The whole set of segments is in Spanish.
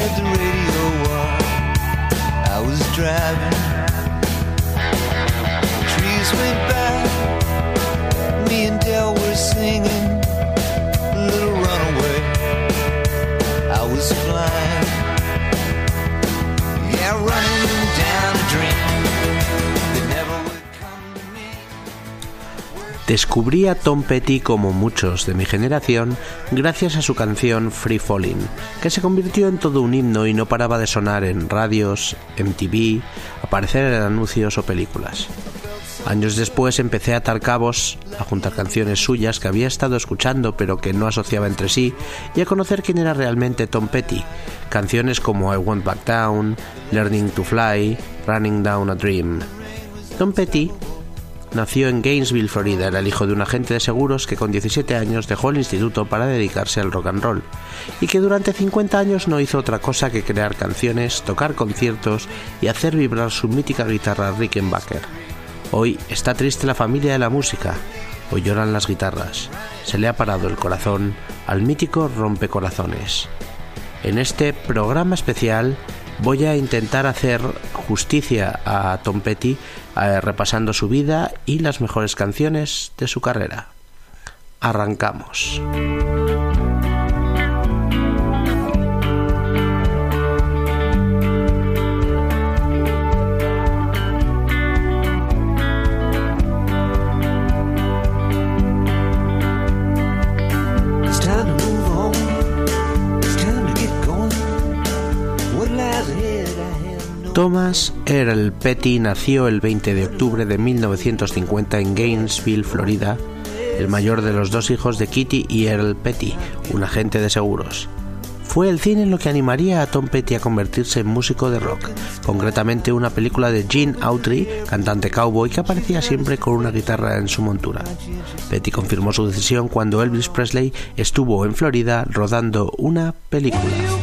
had the radio on. I was driving. The trees went by. Descubrí a Tom Petty como muchos de mi generación gracias a su canción Free Falling, que se convirtió en todo un himno y no paraba de sonar en radios, MTV, aparecer en anuncios o películas. Años después empecé a atar cabos, a juntar canciones suyas que había estado escuchando pero que no asociaba entre sí y a conocer quién era realmente Tom Petty. Canciones como I Won't Back Down, Learning to Fly, Running Down a Dream. Tom Petty Nació en Gainesville, Florida. Era el hijo de un agente de seguros que con 17 años dejó el instituto para dedicarse al rock and roll y que durante 50 años no hizo otra cosa que crear canciones, tocar conciertos y hacer vibrar su mítica guitarra Rickenbacker. Hoy está triste la familia de la música. Hoy lloran las guitarras. Se le ha parado el corazón al mítico rompecorazones. En este programa especial voy a intentar hacer justicia a Tom Petty eh, repasando su vida y las mejores canciones de su carrera. Arrancamos. Thomas Earl Petty nació el 20 de octubre de 1950 en Gainesville, Florida, el mayor de los dos hijos de Kitty y Earl Petty, un agente de seguros. Fue el cine lo que animaría a Tom Petty a convertirse en músico de rock, concretamente una película de Gene Autry, cantante cowboy que aparecía siempre con una guitarra en su montura. Petty confirmó su decisión cuando Elvis Presley estuvo en Florida rodando una película.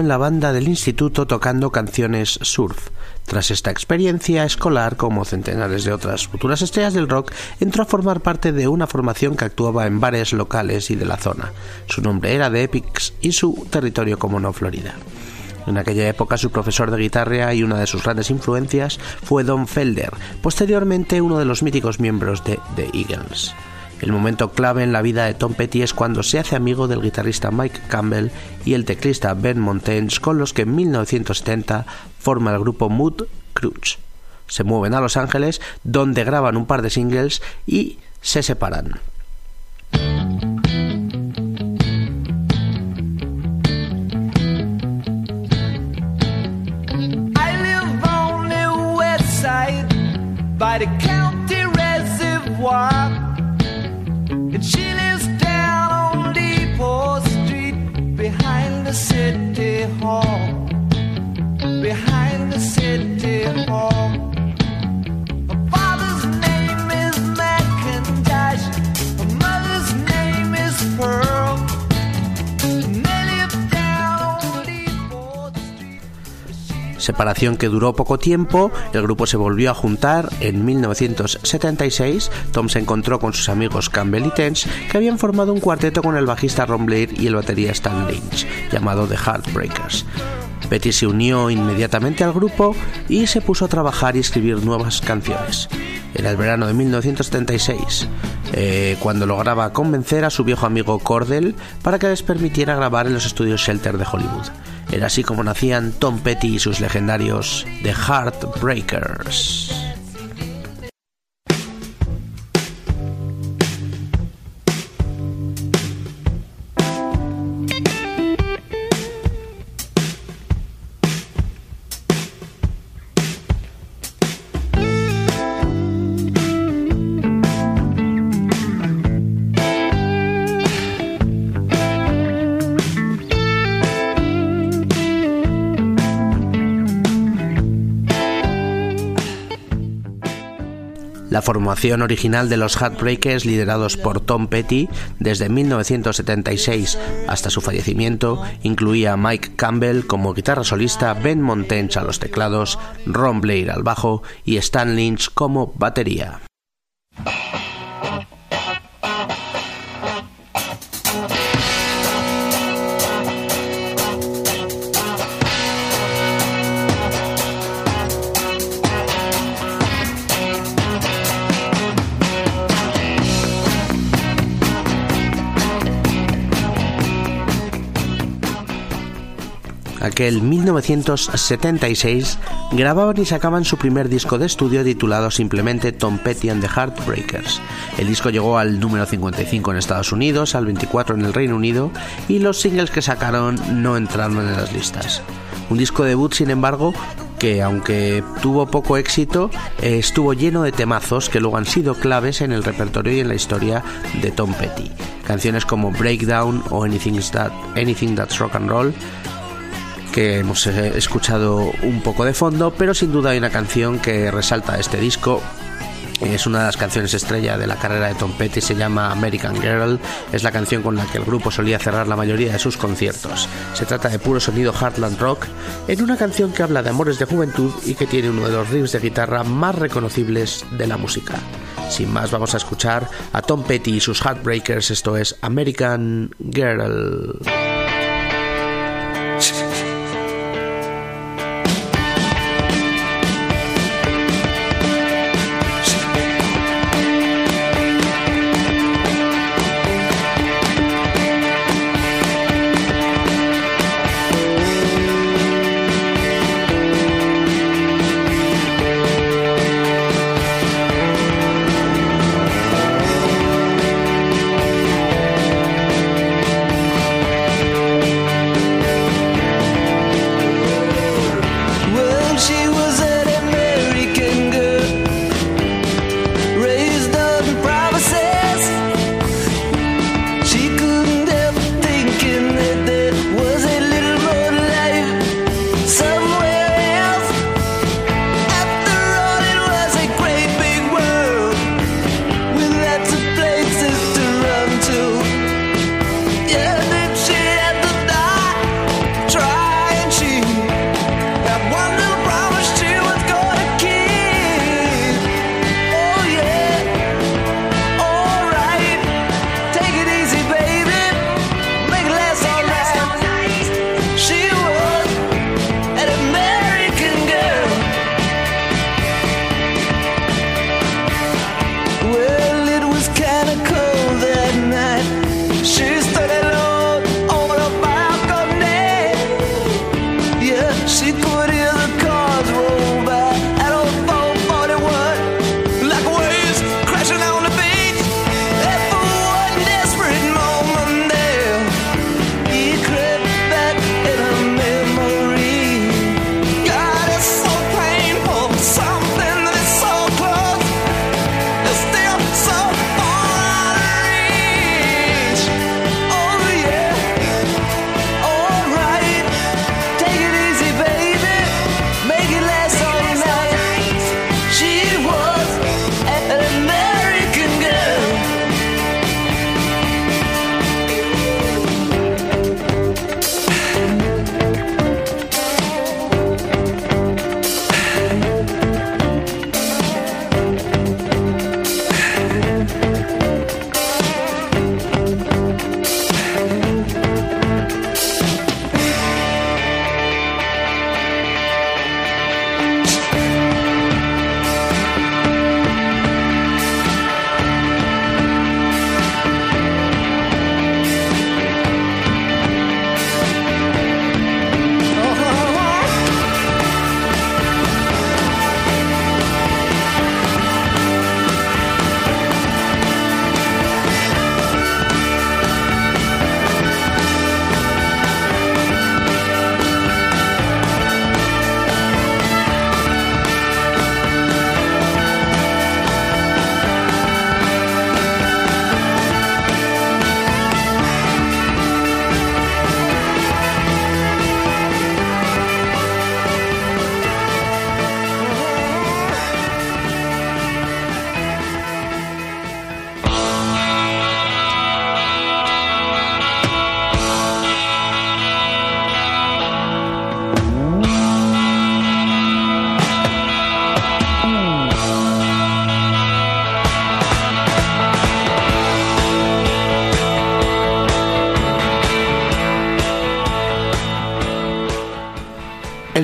En la banda del instituto tocando canciones surf. Tras esta experiencia escolar, como centenares de otras futuras estrellas del rock, entró a formar parte de una formación que actuaba en bares locales y de la zona. Su nombre era The Epics y su territorio como no Florida. En aquella época su profesor de guitarra y una de sus grandes influencias fue Don Felder, posteriormente uno de los míticos miembros de The Eagles. El momento clave en la vida de Tom Petty es cuando se hace amigo del guitarrista Mike Campbell y el teclista Ben Montaigne, con los que en 1970 forma el grupo Mood Crutch. Se mueven a Los Ángeles, donde graban un par de singles y se separan. She lives down on Depot Street behind the city hall. Behind the city separación que duró poco tiempo, el grupo se volvió a juntar en 1976, Tom se encontró con sus amigos Campbell y Tench, que habían formado un cuarteto con el bajista Ron Blair y el batería Stan Lynch, llamado The Heartbreakers. Betty se unió inmediatamente al grupo y se puso a trabajar y escribir nuevas canciones. Era el verano de 1976, eh, cuando lograba convencer a su viejo amigo Cordell para que les permitiera grabar en los estudios Shelter de Hollywood. Era así como nacían Tom Petty y sus legendarios The Heartbreakers. La formación original de los Heartbreakers, liderados por Tom Petty desde 1976 hasta su fallecimiento, incluía a Mike Campbell como guitarra solista, Ben Montench a los teclados, Ron Blair al bajo y Stan Lynch como batería. Aquel 1976 grababan y sacaban su primer disco de estudio titulado simplemente Tom Petty and the Heartbreakers. El disco llegó al número 55 en Estados Unidos, al 24 en el Reino Unido y los singles que sacaron no entraron en las listas. Un disco debut, sin embargo, que aunque tuvo poco éxito, estuvo lleno de temazos que luego han sido claves en el repertorio y en la historia de Tom Petty. Canciones como Breakdown o Anything, That, Anything That's Rock and Roll que hemos eh, escuchado un poco de fondo, pero sin duda hay una canción que resalta este disco es una de las canciones estrella de la carrera de Tom Petty, se llama American Girl, es la canción con la que el grupo solía cerrar la mayoría de sus conciertos. Se trata de puro sonido Heartland Rock, en una canción que habla de amores de juventud y que tiene uno de los riffs de guitarra más reconocibles de la música. Sin más, vamos a escuchar a Tom Petty y sus Heartbreakers, esto es American Girl.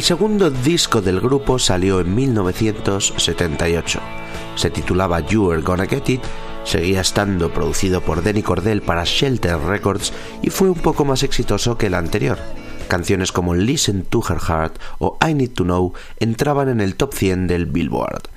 Segundo disco del grupo salió en 1978. Se titulaba You Are Gonna Get It, seguía estando producido por Denny Cordell para Shelter Records y fue un poco más exitoso que el anterior. Canciones como Listen to Her Heart o I Need to Know entraban en el top 100 del Billboard.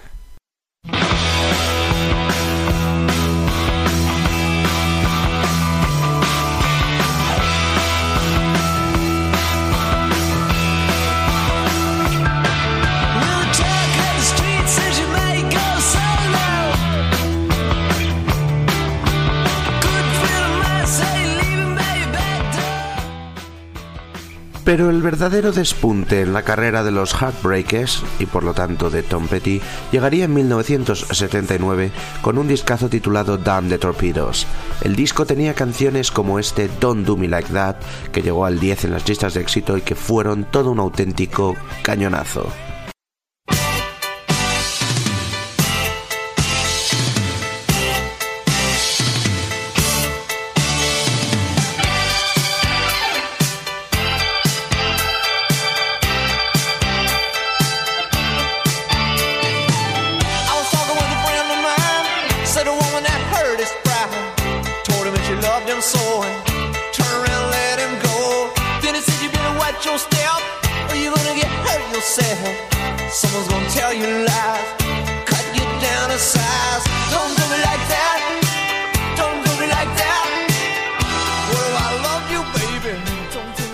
Pero el verdadero despunte en la carrera de los Heartbreakers, y por lo tanto de Tom Petty, llegaría en 1979 con un discazo titulado Damn the Torpedoes. El disco tenía canciones como este Don't Do Me Like That, que llegó al 10 en las listas de éxito y que fueron todo un auténtico cañonazo.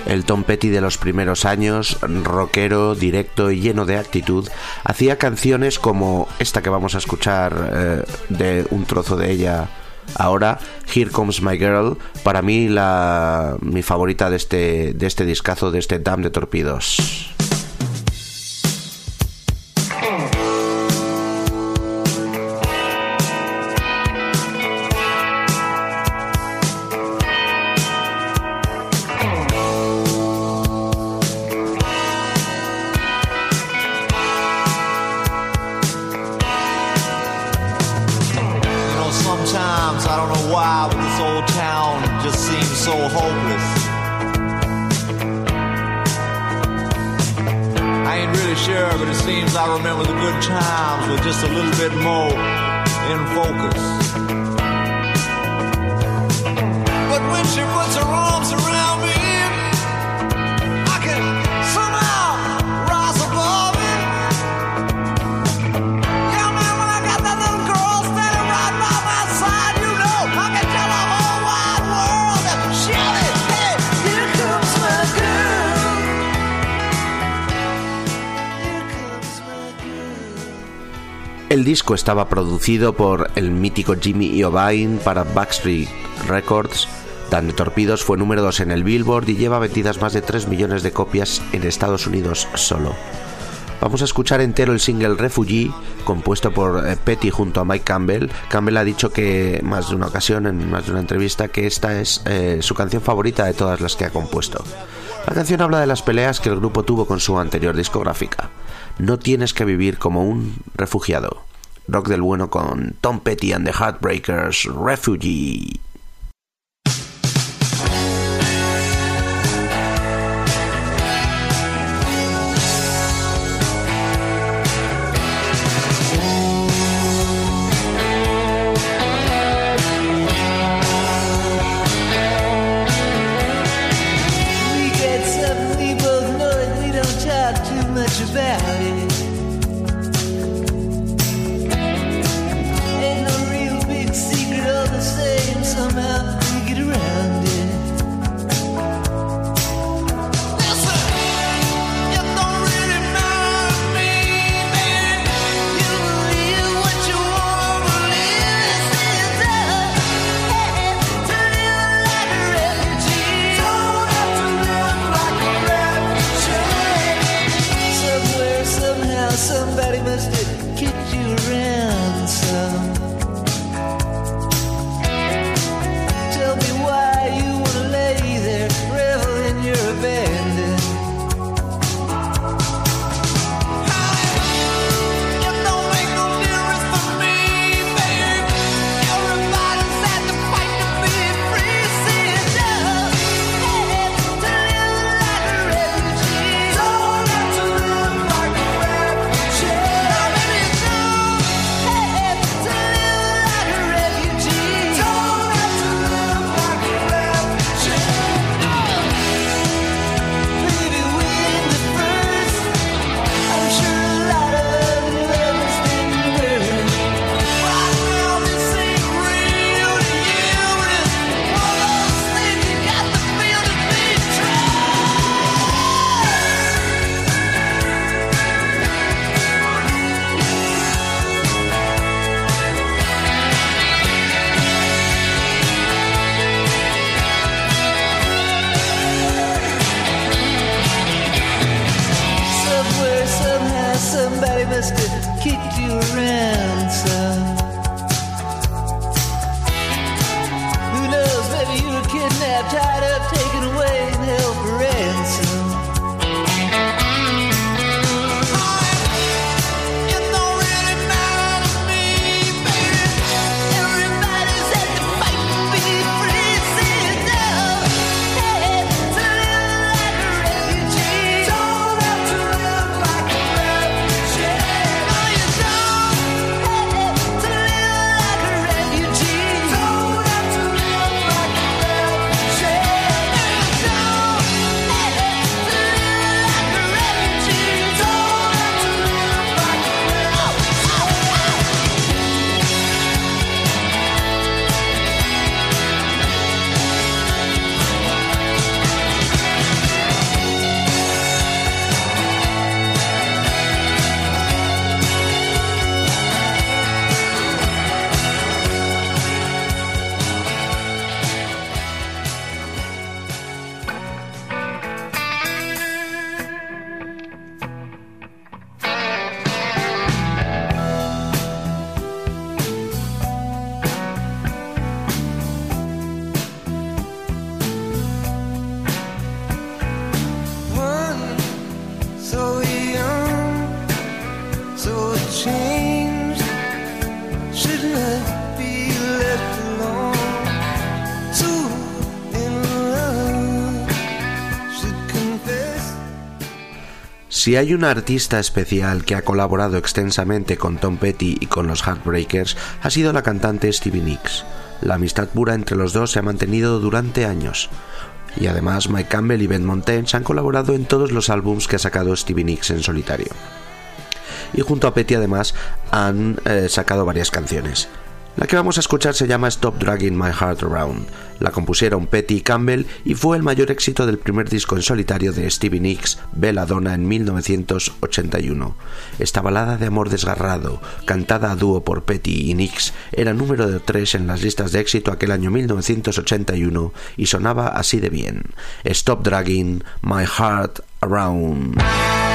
El Tom Petty de los primeros años, rockero, directo y lleno de actitud, hacía canciones como esta que vamos a escuchar eh, de un trozo de ella ahora, Here Comes My Girl, para mí la mi favorita de este de este discazo de este Dam de Torpedos. Estaba producido por el mítico Jimmy Iovine para Backstreet Records. Dan de Torpedos fue número 2 en el Billboard y lleva vendidas más de 3 millones de copias en Estados Unidos solo. Vamos a escuchar entero el single Refugee, compuesto por eh, Petty junto a Mike Campbell. Campbell ha dicho que más de una ocasión, en más de una entrevista, que esta es eh, su canción favorita de todas las que ha compuesto. La canción habla de las peleas que el grupo tuvo con su anterior discográfica. No tienes que vivir como un refugiado. Rock del bueno con Tom Petty and the Heartbreakers, Refugee. Si hay una artista especial que ha colaborado extensamente con Tom Petty y con los Heartbreakers, ha sido la cantante Stevie Nicks. La amistad pura entre los dos se ha mantenido durante años. Y además Mike Campbell y Ben Montaigne han colaborado en todos los álbums que ha sacado Stevie Nicks en solitario. Y junto a Petty además han eh, sacado varias canciones. La que vamos a escuchar se llama Stop Dragging My Heart Around. La compusieron Petty Campbell y fue el mayor éxito del primer disco en solitario de Stevie Nicks, Belladonna, en 1981. Esta balada de amor desgarrado, cantada a dúo por Petty y Nicks, era número 3 en las listas de éxito aquel año 1981 y sonaba así de bien. Stop Dragging My Heart Around.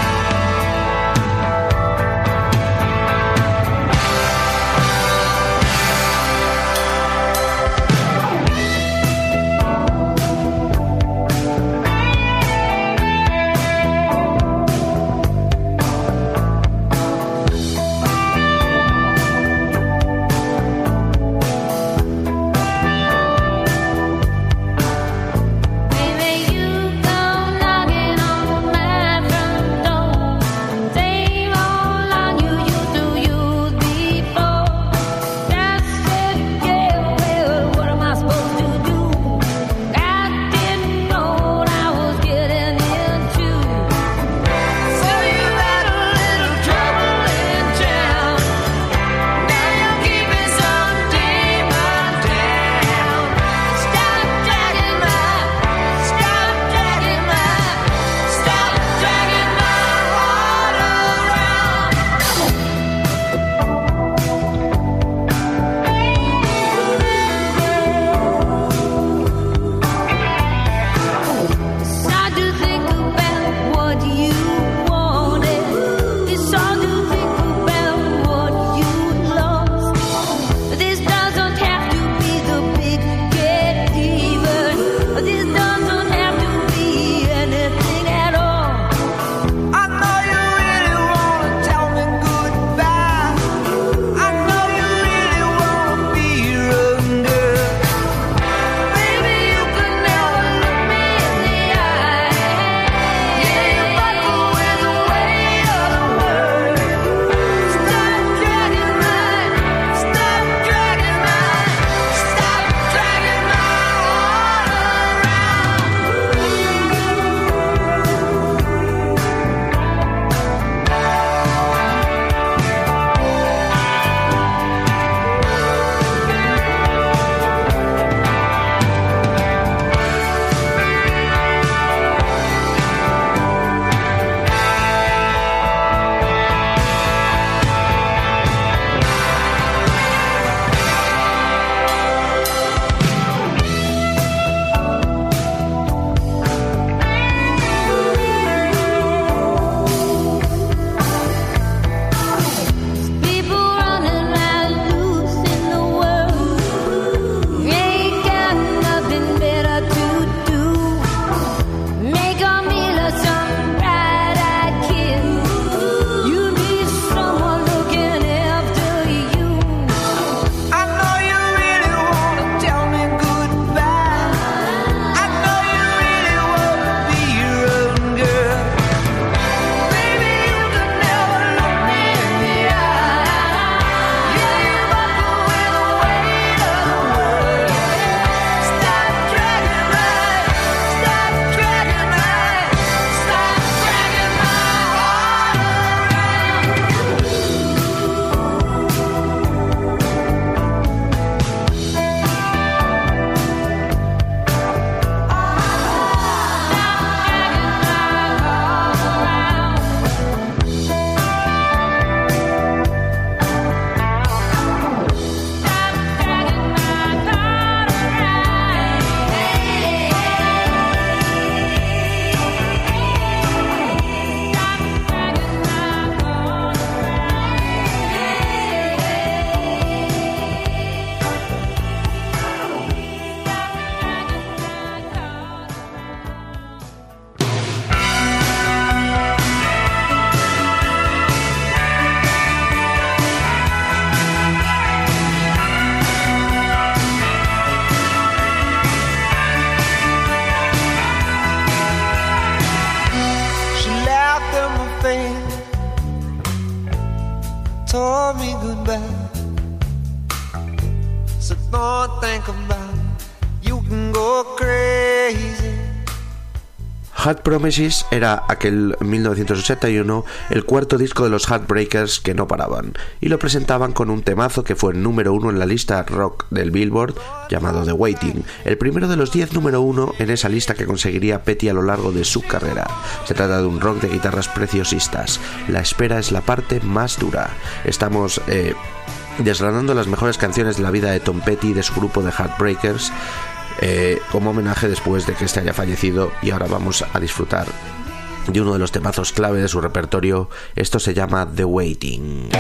Hard Promises era aquel 1981 el cuarto disco de los Heartbreakers que no paraban y lo presentaban con un temazo que fue el número uno en la lista rock del Billboard llamado The Waiting, el primero de los 10 número uno en esa lista que conseguiría Petty a lo largo de su carrera. Se trata de un rock de guitarras preciosistas. La espera es la parte más dura. Estamos eh, desgranando las mejores canciones de la vida de Tom Petty y de su grupo de Heartbreakers eh, como homenaje después de que este haya fallecido y ahora vamos a disfrutar de uno de los temazos clave de su repertorio. Esto se llama The Waiting.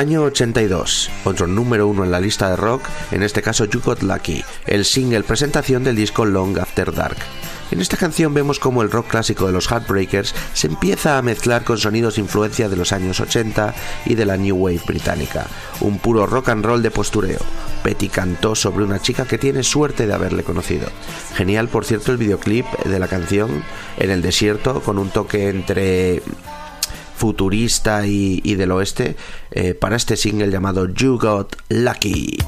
Año 82, otro número uno en la lista de rock, en este caso You Got Lucky, el single presentación del disco Long After Dark. En esta canción vemos cómo el rock clásico de los Heartbreakers se empieza a mezclar con sonidos influencia de los años 80 y de la New Wave británica, un puro rock and roll de postureo. Petty cantó sobre una chica que tiene suerte de haberle conocido. Genial, por cierto, el videoclip de la canción en el desierto con un toque entre futurista y, del oeste eh, para este single llamado You Got Lucky.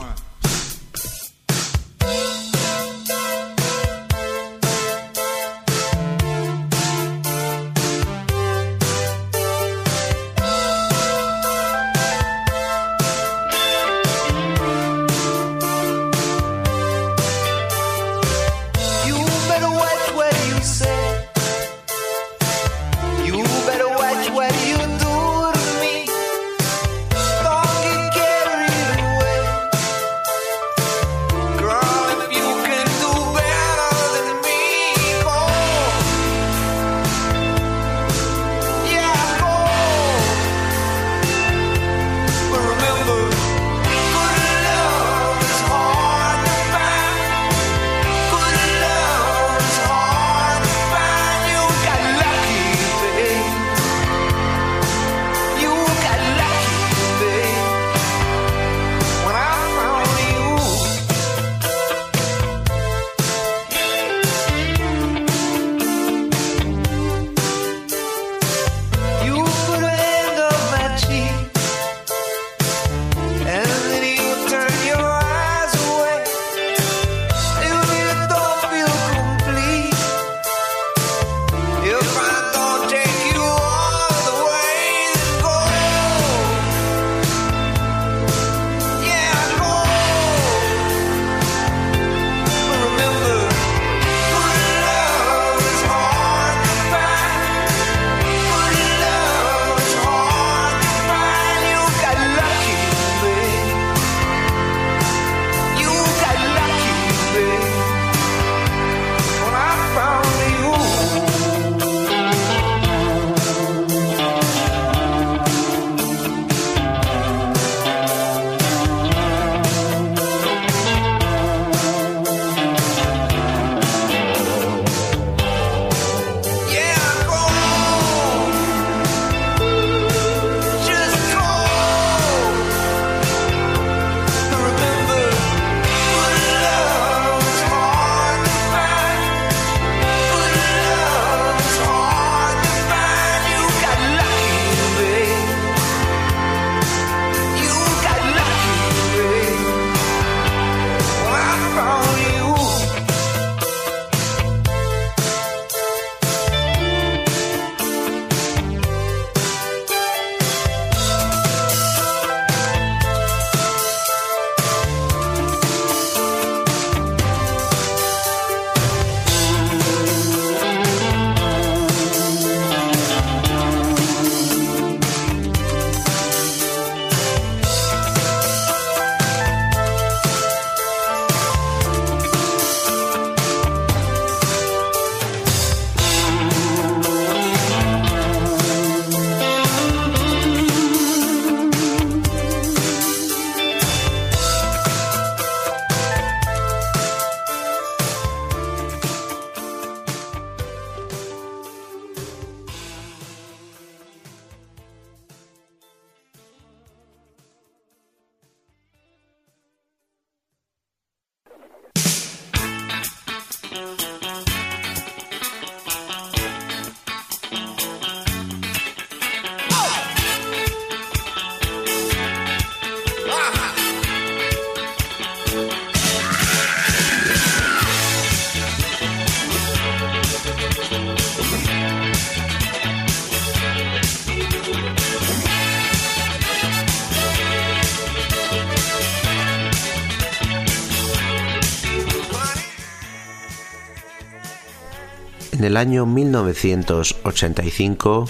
El año 1985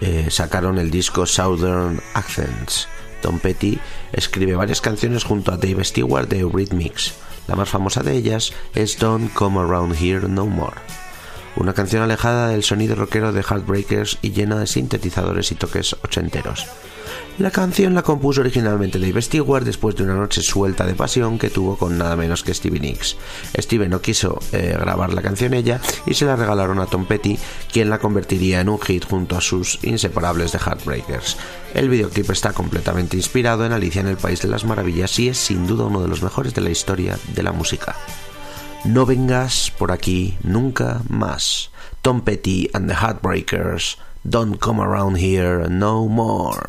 eh, sacaron el disco Southern Accents. Tom Petty escribe varias canciones junto a Dave Stewart de Eurythmics. La más famosa de ellas es Don't Come Around Here No More. Una canción alejada del sonido rockero de Heartbreakers y llena de sintetizadores y toques ochenteros. La canción la compuso originalmente Dave Stewart después de una noche suelta de pasión que tuvo con nada menos que Stevie Nicks. Steve no quiso eh, grabar la canción ella y se la regalaron a Tom Petty, quien la convertiría en un hit junto a sus inseparables de Heartbreakers. El videoclip está completamente inspirado en Alicia en el País de las Maravillas y es sin duda uno de los mejores de la historia de la música. No vengas por aquí nunca más. Tom Petty and the Heartbreakers. Don't come around here no more.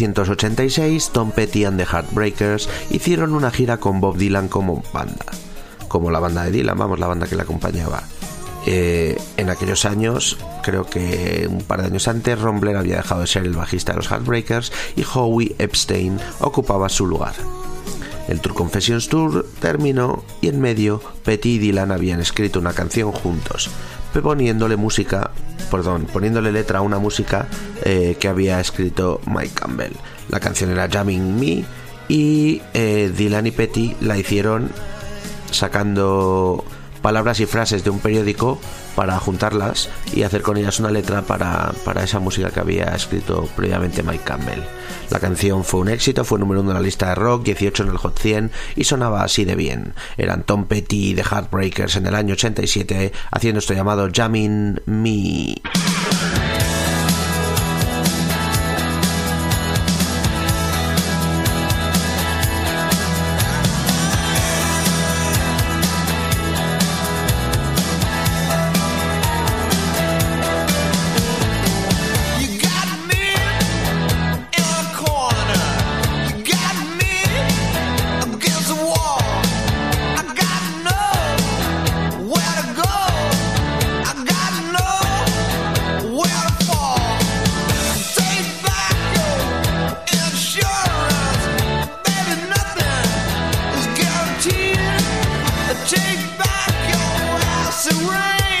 1986, Tom Petty and the Heartbreakers hicieron una gira con Bob Dylan como banda, como la banda de Dylan, vamos, la banda que le acompañaba. Eh, en aquellos años, creo que un par de años antes, Ron Blair había dejado de ser el bajista de los Heartbreakers y Howie Epstein ocupaba su lugar. El Tour Confessions Tour terminó y en medio Petty y Dylan habían escrito una canción juntos, poniéndole música, perdón, poniéndole letra a una música eh, que había escrito Mike Campbell. La canción era Jamming Me y eh, Dylan y Petty la hicieron sacando palabras y frases de un periódico para juntarlas y hacer con ellas una letra para, para esa música que había escrito previamente Mike Campbell. La canción fue un éxito, fue número uno en la lista de rock, 18 en el Hot 100 y sonaba así de bien. Eran Tom Petty y The Heartbreakers en el año 87 haciendo esto llamado Jamming Me. take back your house and rain.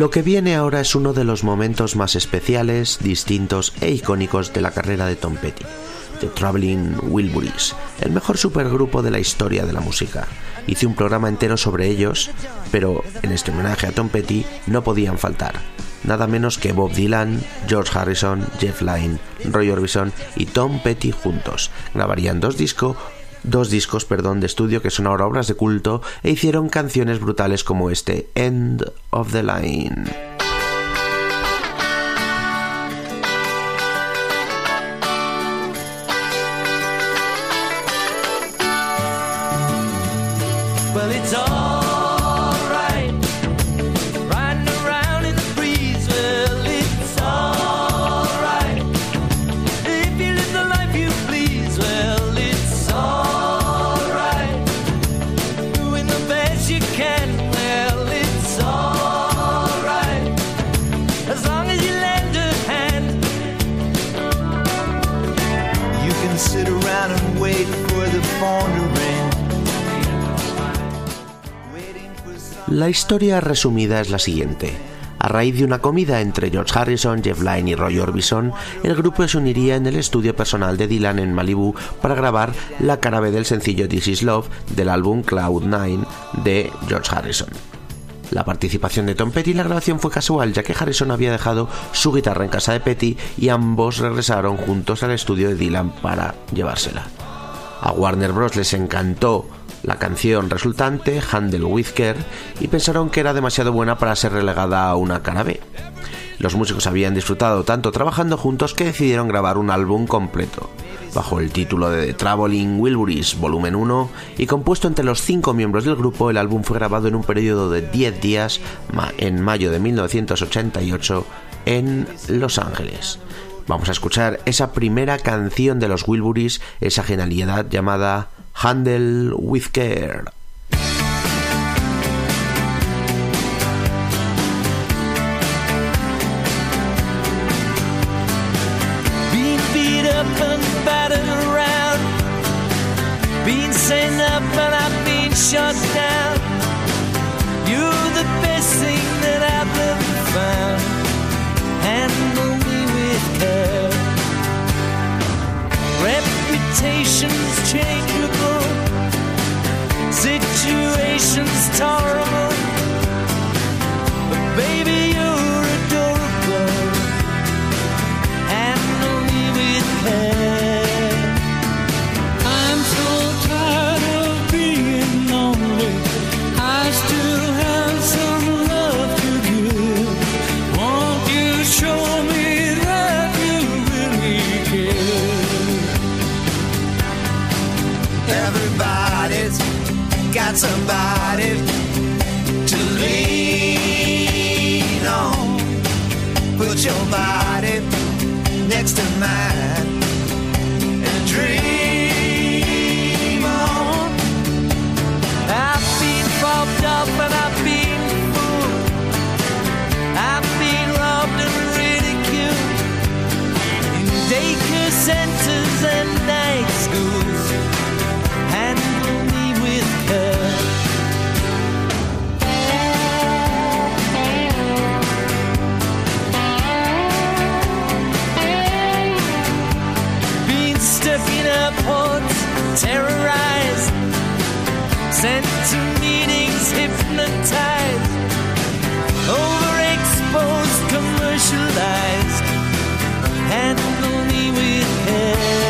Lo que viene ahora es uno de los momentos más especiales, distintos e icónicos de la carrera de Tom Petty. The Traveling Wilburys, el mejor supergrupo de la historia de la música. Hice un programa entero sobre ellos, pero en este homenaje a Tom Petty no podían faltar. Nada menos que Bob Dylan, George Harrison, Jeff Lynne, Roy Orbison y Tom Petty juntos. Grabarían dos discos dos discos perdón, de estudio que son ahora obras de culto e hicieron canciones brutales como este End of the Line. Historia resumida es la siguiente. A raíz de una comida entre George Harrison, Jeff Lynne y Roy Orbison, el grupo se uniría en el estudio personal de Dylan en Malibu para grabar la cara B del sencillo This Is Love del álbum Cloud9 de George Harrison. La participación de Tom Petty en la grabación fue casual, ya que Harrison había dejado su guitarra en casa de Petty y ambos regresaron juntos al estudio de Dylan para llevársela. A Warner Bros. les encantó la canción resultante, Handel with y pensaron que era demasiado buena para ser relegada a una cara B. Los músicos habían disfrutado tanto trabajando juntos que decidieron grabar un álbum completo, bajo el título de The Traveling Wilburys Volumen 1, y compuesto entre los cinco miembros del grupo, el álbum fue grabado en un periodo de 10 días en mayo de 1988 en Los Ángeles. Vamos a escuchar esa primera canción de los Wilburys, esa genialidad llamada Handle with Care. down. You're the best thing that I've ever found. Handle me with care. Reputations change. Somebody to lean on. Put your body next to mine airports, terrorized sent to meetings hypnotized, overexposed, commercialized. Handle me with care.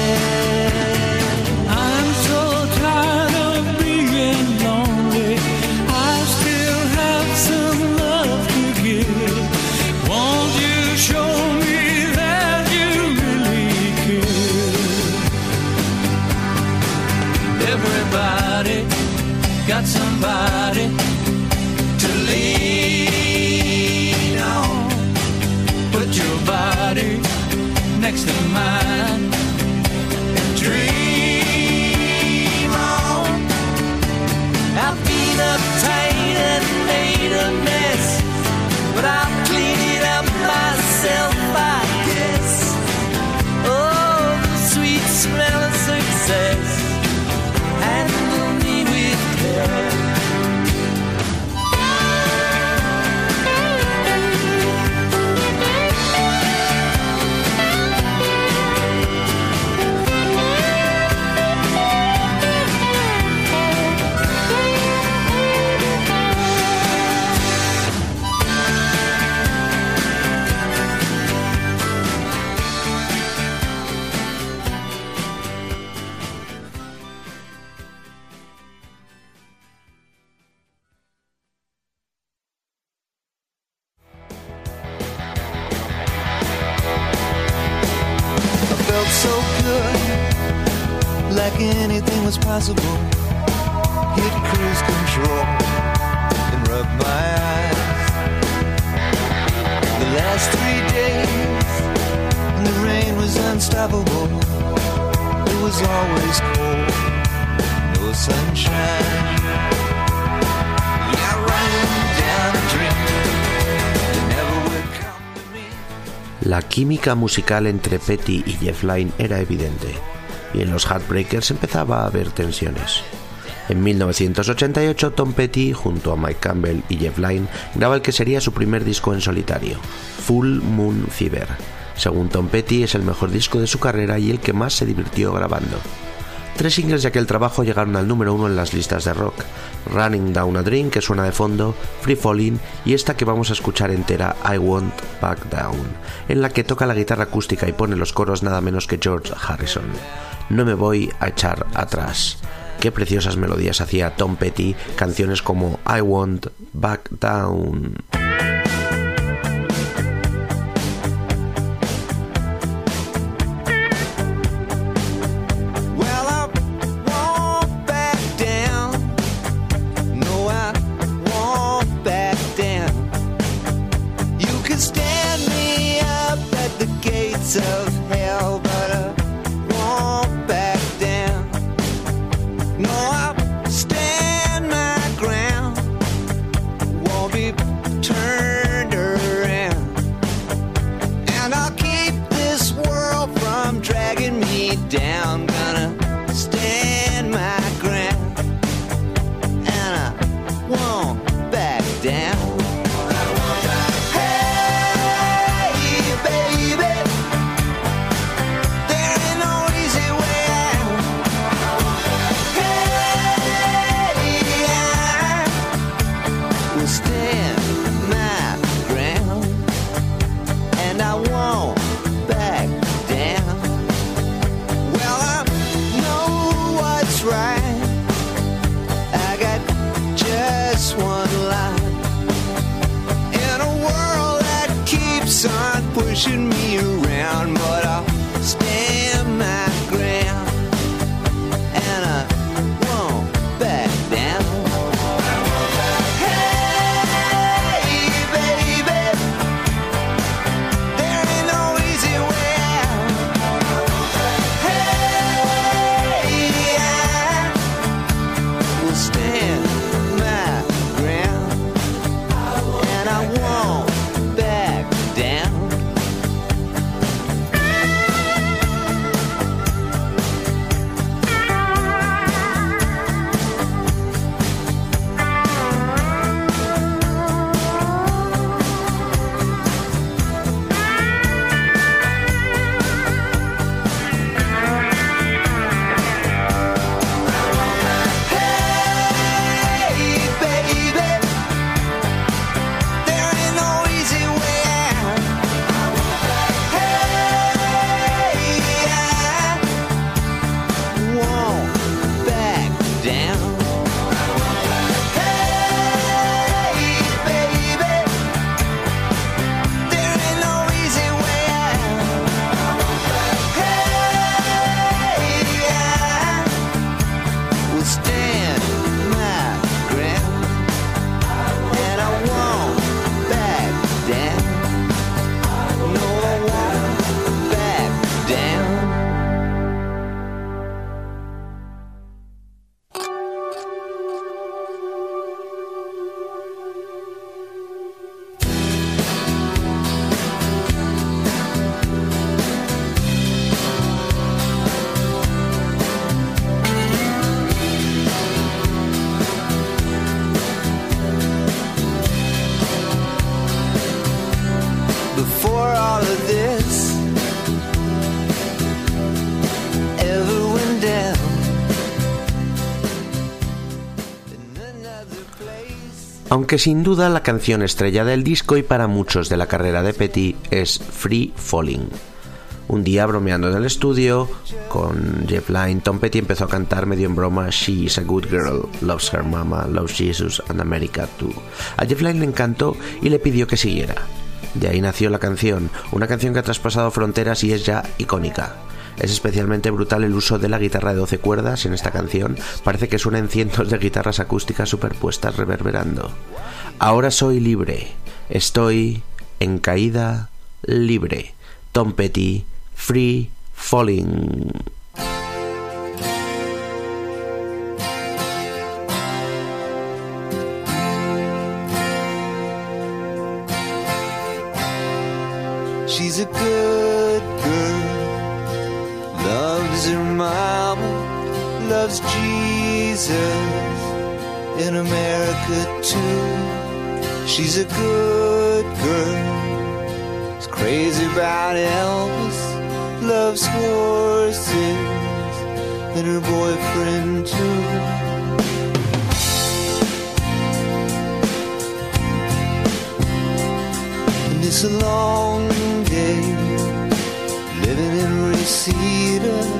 Química musical entre Petty y Jeff Lynne era evidente, y en los Heartbreakers empezaba a haber tensiones. En 1988, Tom Petty, junto a Mike Campbell y Jeff Lynne, graba el que sería su primer disco en solitario, Full Moon Fever. Según Tom Petty, es el mejor disco de su carrera y el que más se divirtió grabando. Tres singles de aquel trabajo llegaron al número uno en las listas de rock: Running Down a Dream, que suena de fondo, Free Falling y esta que vamos a escuchar entera, I Won't Back Down, en la que toca la guitarra acústica y pone los coros nada menos que George Harrison. No me voy a echar atrás. Qué preciosas melodías hacía Tom Petty, canciones como I Won't Back Down. Aunque sin duda la canción estrella del disco y para muchos de la carrera de Petty es Free Falling. Un día bromeando en el estudio con Jeff Lynne, Tom Petty empezó a cantar medio en broma She is a good girl, loves her mama, loves Jesus and America too. A Jeff Lynne le encantó y le pidió que siguiera. De ahí nació la canción, una canción que ha traspasado fronteras y es ya icónica. Es especialmente brutal el uso de la guitarra de 12 cuerdas en esta canción. Parece que suenan cientos de guitarras acústicas superpuestas reverberando. Ahora soy libre. Estoy en caída libre. Tom Petty, Free Falling. Loves Jesus in America too. She's a good girl, is crazy about Elvis, loves horses and her boyfriend too. And it's a long day living in Reseda.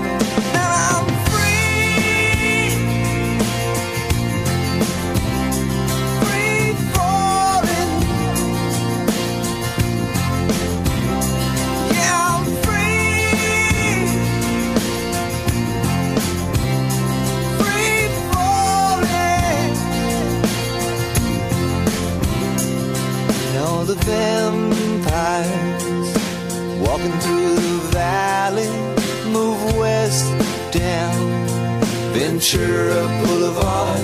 The vampires walking through the valley move west down Ventura Boulevard,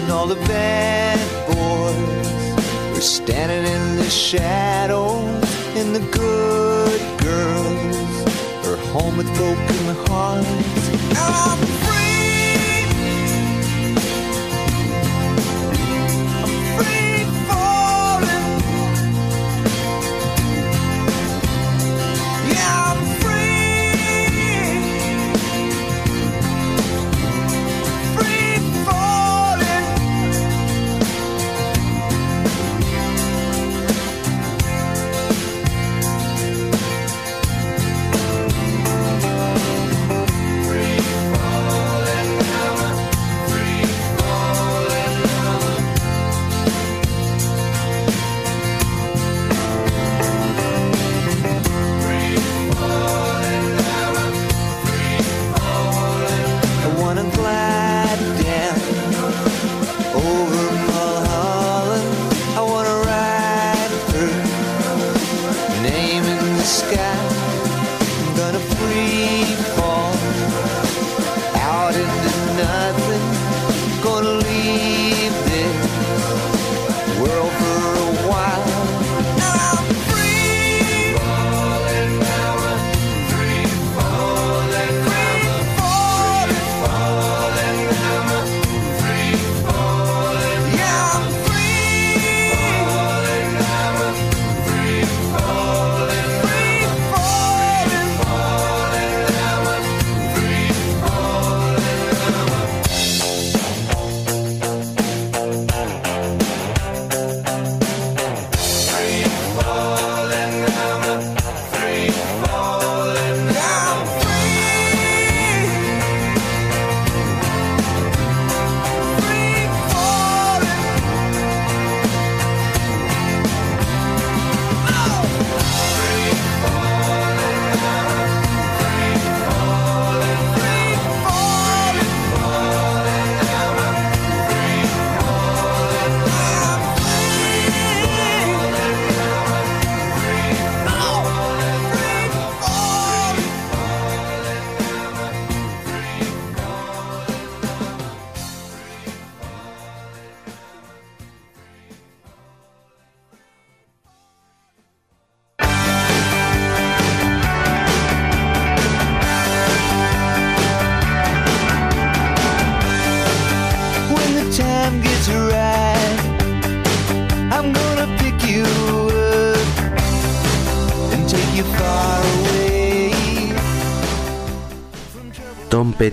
and all the bad boys are standing in the shadows, and the good girls are home with broken hearts. I'm free.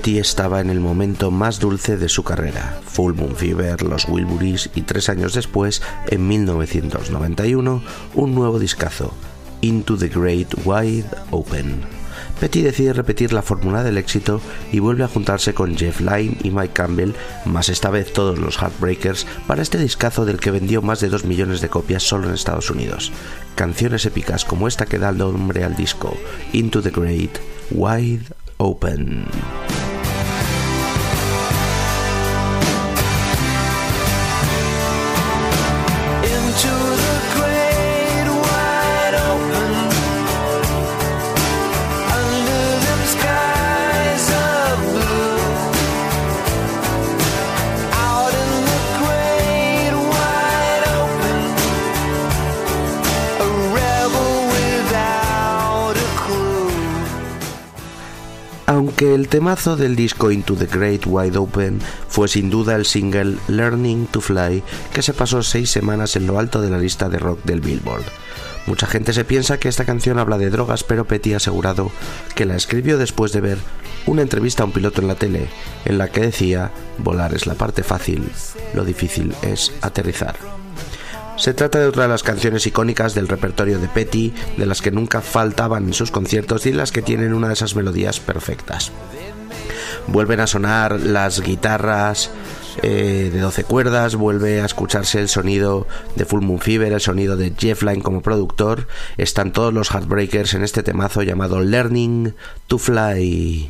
Petty estaba en el momento más dulce de su carrera. Full Moon Fever, Los Wilburys y tres años después, en 1991, un nuevo discazo, Into the Great Wide Open. Petty decide repetir la fórmula del éxito y vuelve a juntarse con Jeff Lynne y Mike Campbell, más esta vez todos los Heartbreakers, para este discazo del que vendió más de 2 millones de copias solo en Estados Unidos. Canciones épicas como esta que da el nombre al disco, Into the Great Wide Open. Aunque el temazo del disco Into the Great Wide Open fue sin duda el single Learning to Fly, que se pasó seis semanas en lo alto de la lista de rock del Billboard. Mucha gente se piensa que esta canción habla de drogas, pero Petty ha asegurado que la escribió después de ver una entrevista a un piloto en la tele, en la que decía, volar es la parte fácil, lo difícil es aterrizar. Se trata de otra de las canciones icónicas del repertorio de Petty, de las que nunca faltaban en sus conciertos y las que tienen una de esas melodías perfectas. Vuelven a sonar las guitarras eh, de 12 cuerdas, vuelve a escucharse el sonido de Full Moon Fever, el sonido de Jeff Lynne como productor. Están todos los Heartbreakers en este temazo llamado Learning to Fly.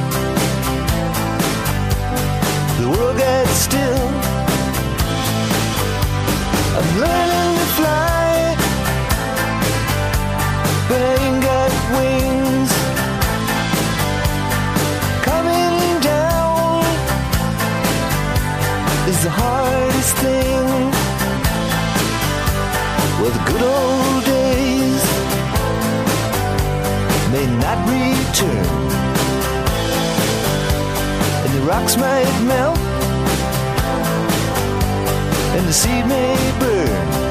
the world gets still. I'm learning to fly, but I got wings. Coming down is the hardest thing. Well, the good old days may not return rocks might melt, and the sea may burn.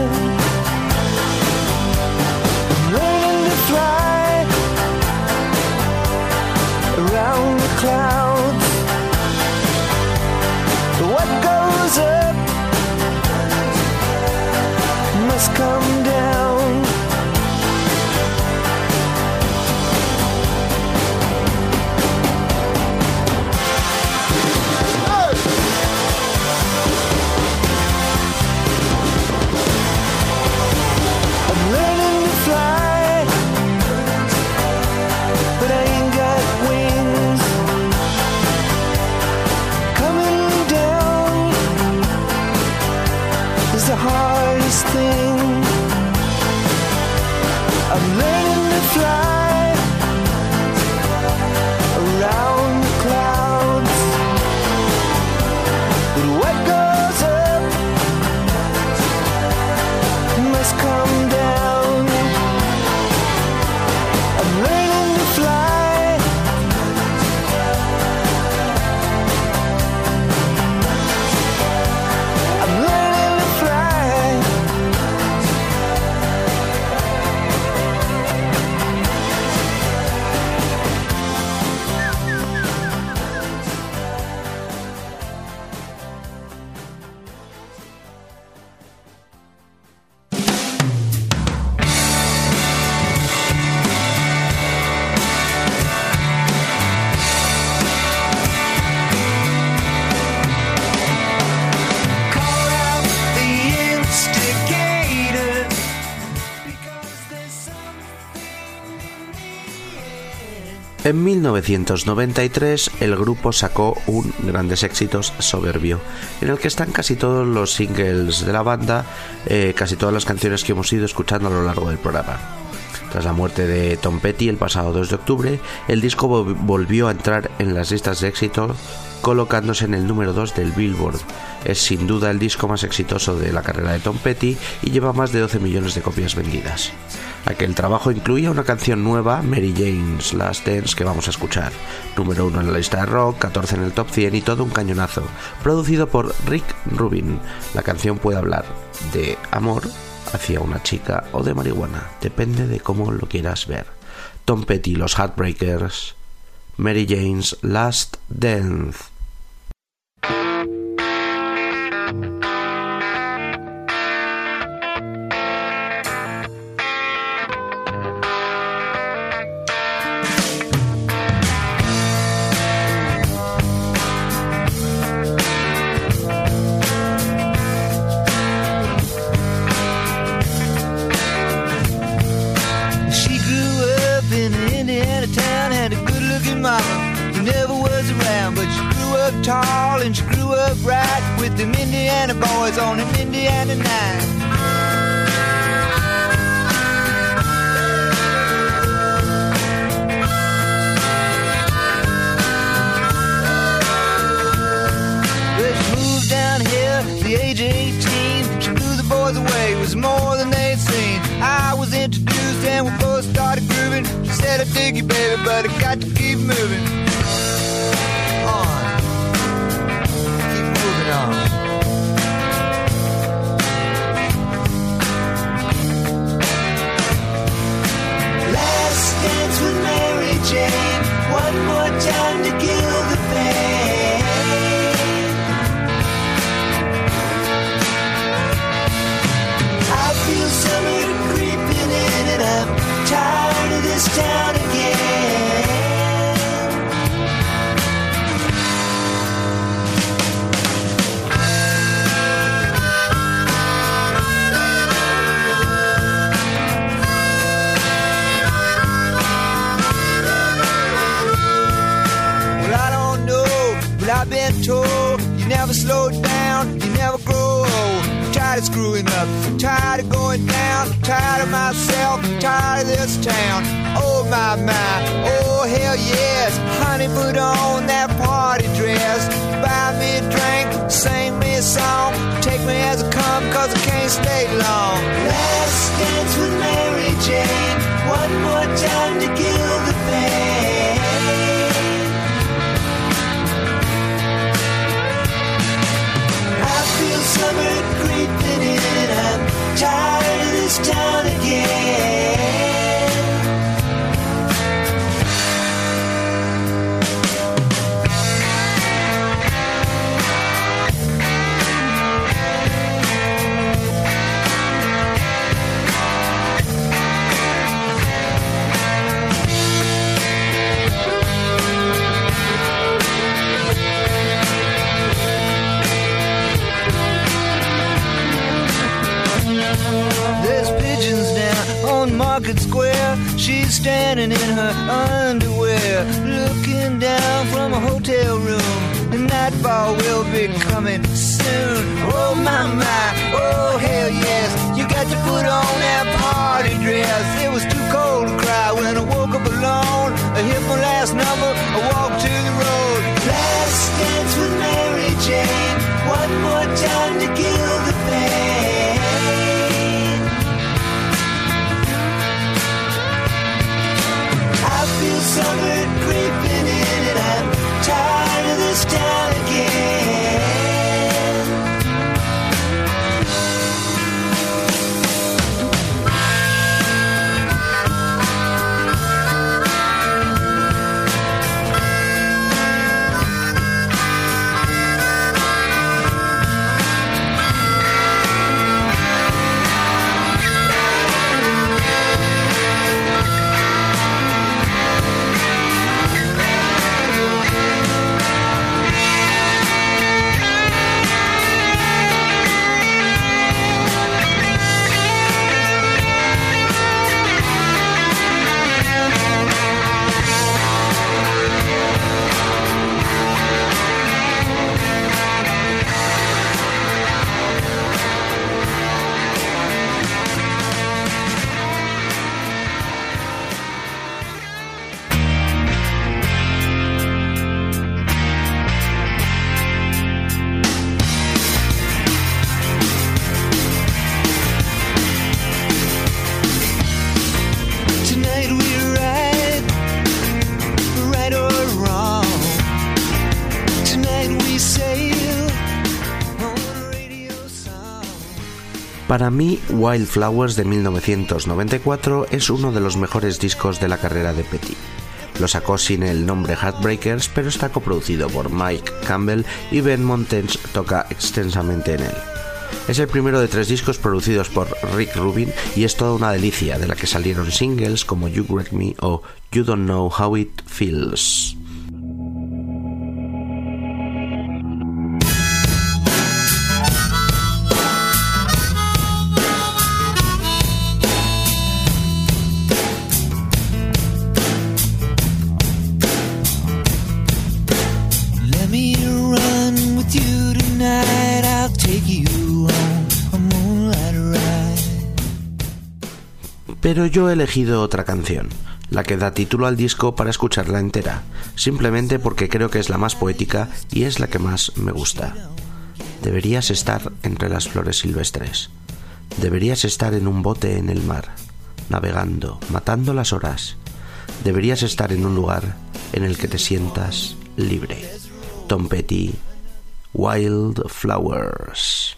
Around fly En 1993 el grupo sacó un Grandes Éxitos soberbio, en el que están casi todos los singles de la banda, eh, casi todas las canciones que hemos ido escuchando a lo largo del programa. Tras la muerte de Tom Petty el pasado 2 de octubre, el disco vo- volvió a entrar en las listas de éxito colocándose en el número 2 del Billboard. Es sin duda el disco más exitoso de la carrera de Tom Petty y lleva más de 12 millones de copias vendidas. Aquel trabajo incluía una canción nueva, Mary Jane's Last Dance, que vamos a escuchar. Número 1 en la lista de rock, 14 en el top 100 y todo un cañonazo. Producido por Rick Rubin. La canción puede hablar de amor hacia una chica o de marihuana, depende de cómo lo quieras ver. Tom Petty, los Heartbreakers, Mary Jane's Last Dance. Para mí, Wildflowers de 1994 es uno de los mejores discos de la carrera de Petty. Lo sacó sin el nombre Heartbreakers, pero está coproducido por Mike Campbell y Ben Montens toca extensamente en él. Es el primero de tres discos producidos por Rick Rubin y es toda una delicia, de la que salieron singles como You Wreck Me o You Don't Know How It Feels. Pero yo he elegido otra canción, la que da título al disco para escucharla entera, simplemente porque creo que es la más poética y es la que más me gusta. Deberías estar entre las flores silvestres. Deberías estar en un bote en el mar, navegando, matando las horas. Deberías estar en un lugar en el que te sientas libre. Tom Petty, Wild Flowers.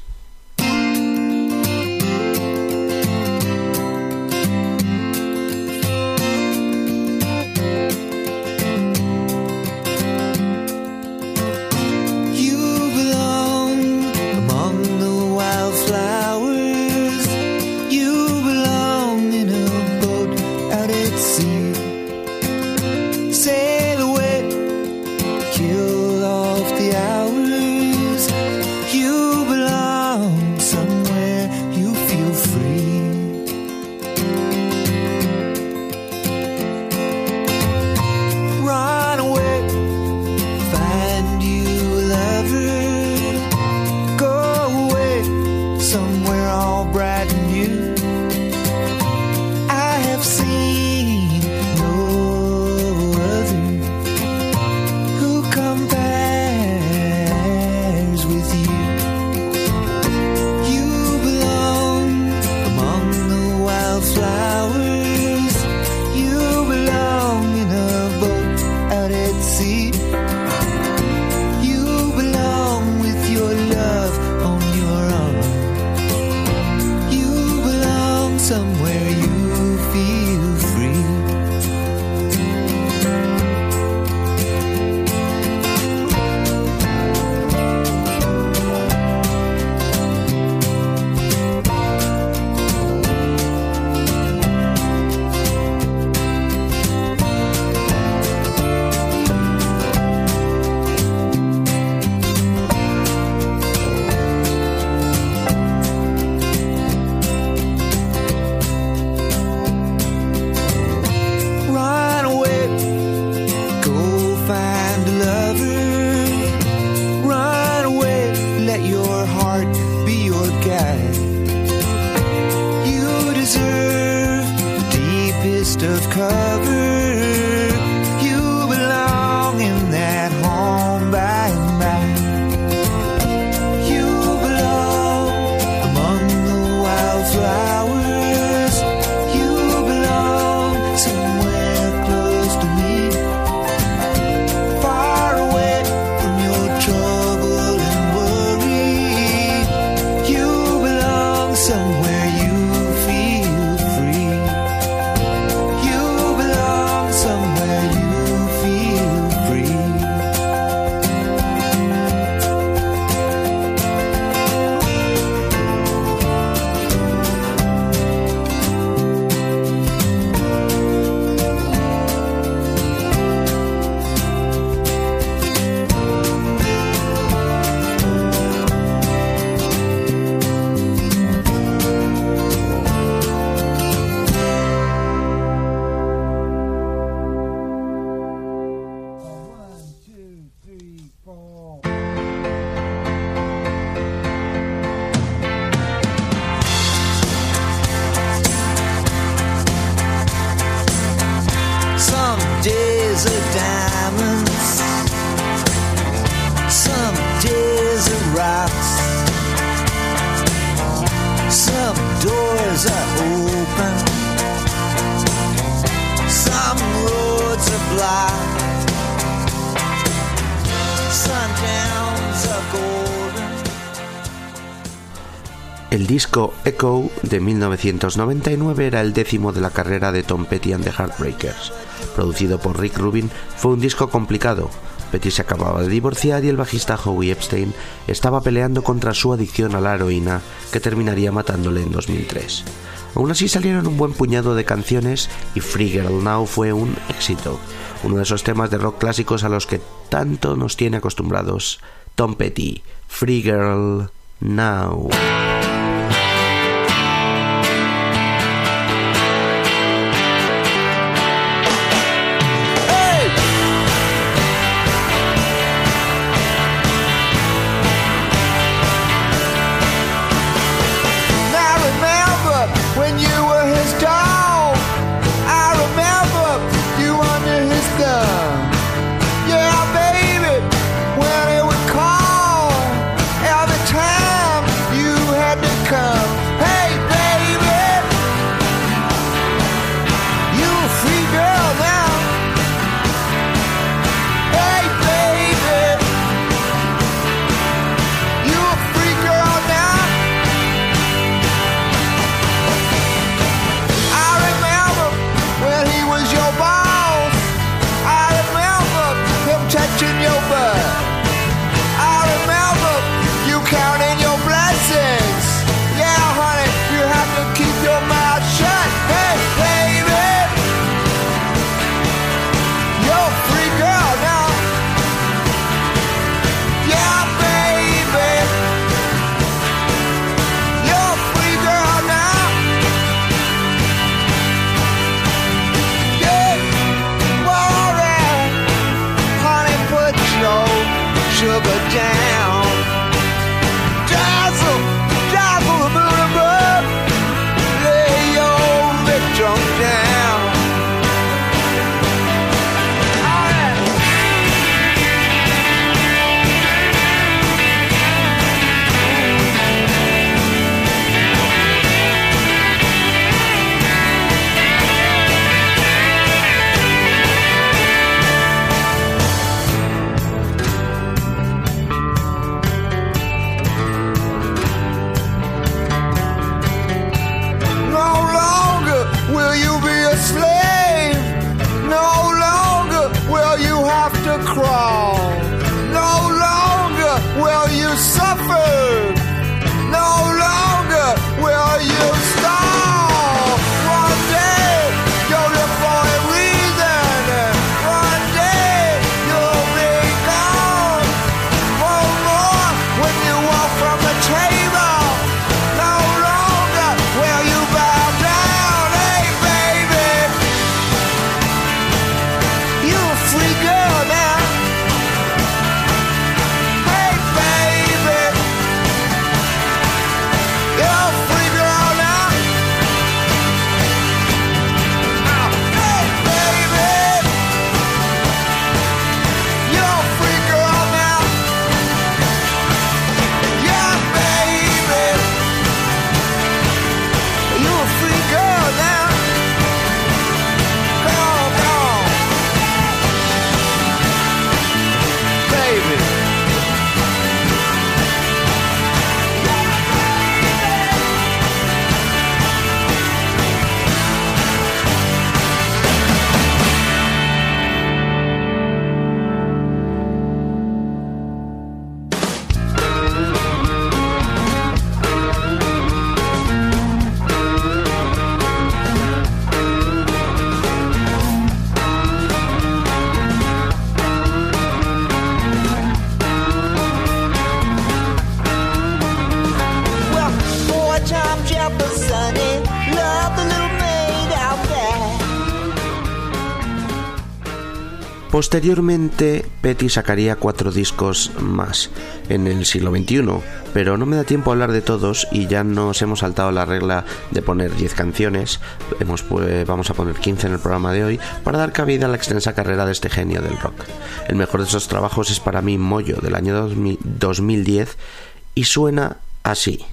1999 era el décimo de la carrera de Tom Petty and the Heartbreakers. Producido por Rick Rubin, fue un disco complicado. Petty se acababa de divorciar y el bajista Howie Epstein estaba peleando contra su adicción a la heroína que terminaría matándole en 2003. Aún así salieron un buen puñado de canciones y Free Girl Now fue un éxito, uno de esos temas de rock clásicos a los que tanto nos tiene acostumbrados Tom Petty, Free Girl Now. Posteriormente, Petty sacaría cuatro discos más en el siglo XXI, pero no me da tiempo a hablar de todos y ya nos hemos saltado la regla de poner 10 canciones, pues, vamos a poner 15 en el programa de hoy para dar cabida a la extensa carrera de este genio del rock. El mejor de esos trabajos es para mí Moyo del año 2000 2010 y suena así.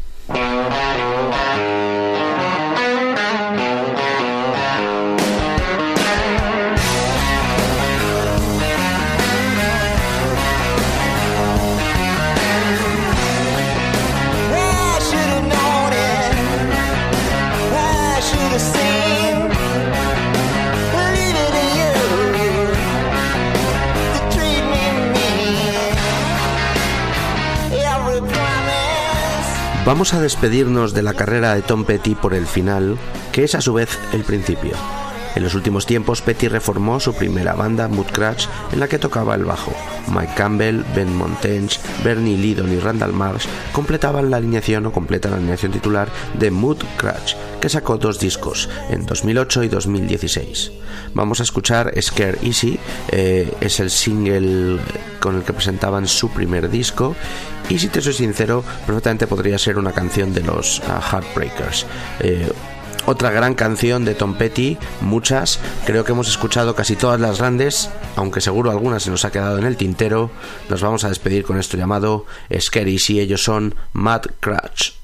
Vamos a despedirnos de la carrera de Tom Petty por el final, que es a su vez el principio. En los últimos tiempos, Petty reformó su primera banda, Mudcrutch, en la que tocaba el bajo. Mike Campbell, Ben Montage, Bernie Lydon y Randall Marsh completaban la alineación o completan la alineación titular de Mudcrutch, que sacó dos discos, en 2008 y 2016. Vamos a escuchar Scare Easy, eh, es el single con el que presentaban su primer disco, y si te soy sincero, perfectamente podría ser una canción de los uh, Heartbreakers. Eh, otra gran canción de Tom Petty, muchas, creo que hemos escuchado casi todas las grandes, aunque seguro algunas se nos ha quedado en el tintero. Nos vamos a despedir con esto llamado Scary si ellos son Mad Crutch.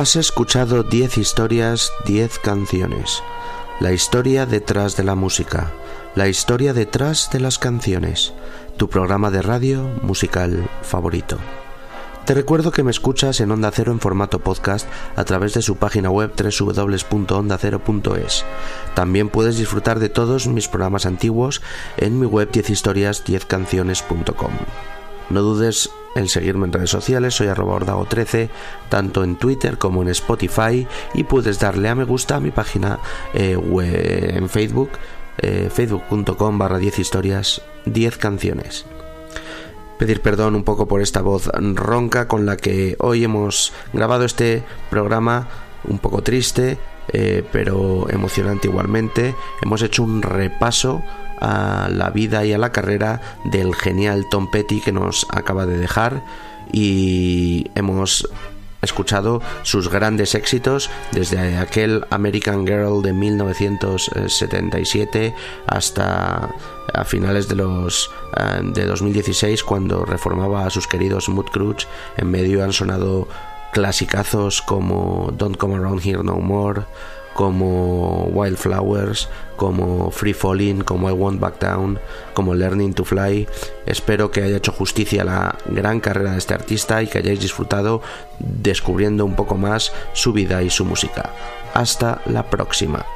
Has escuchado 10 historias, 10 canciones. La historia detrás de la música, la historia detrás de las canciones. Tu programa de radio musical favorito. Te recuerdo que me escuchas en Onda Cero en formato podcast a través de su página web www.ondacero.es. También puedes disfrutar de todos mis programas antiguos en mi web 10historias10canciones.com. No dudes en seguirme en redes sociales, soy arroba ordago13, tanto en Twitter como en Spotify y puedes darle a me gusta a mi página eh, en Facebook, eh, facebook.com barra 10 historias 10 canciones pedir perdón un poco por esta voz ronca con la que hoy hemos grabado este programa un poco triste, eh, pero emocionante igualmente. Hemos hecho un repaso a la vida y a la carrera del genial Tom Petty que nos acaba de dejar y hemos escuchado sus grandes éxitos desde aquel American Girl de 1977 hasta a finales de los eh, de 2016 cuando reformaba a sus queridos Mood Crutch en medio han sonado clasicazos como Don't Come Around Here No More como Wildflowers, como Free Falling, como I Won't Back Down, como Learning to Fly. Espero que haya hecho justicia a la gran carrera de este artista y que hayáis disfrutado descubriendo un poco más su vida y su música. Hasta la próxima.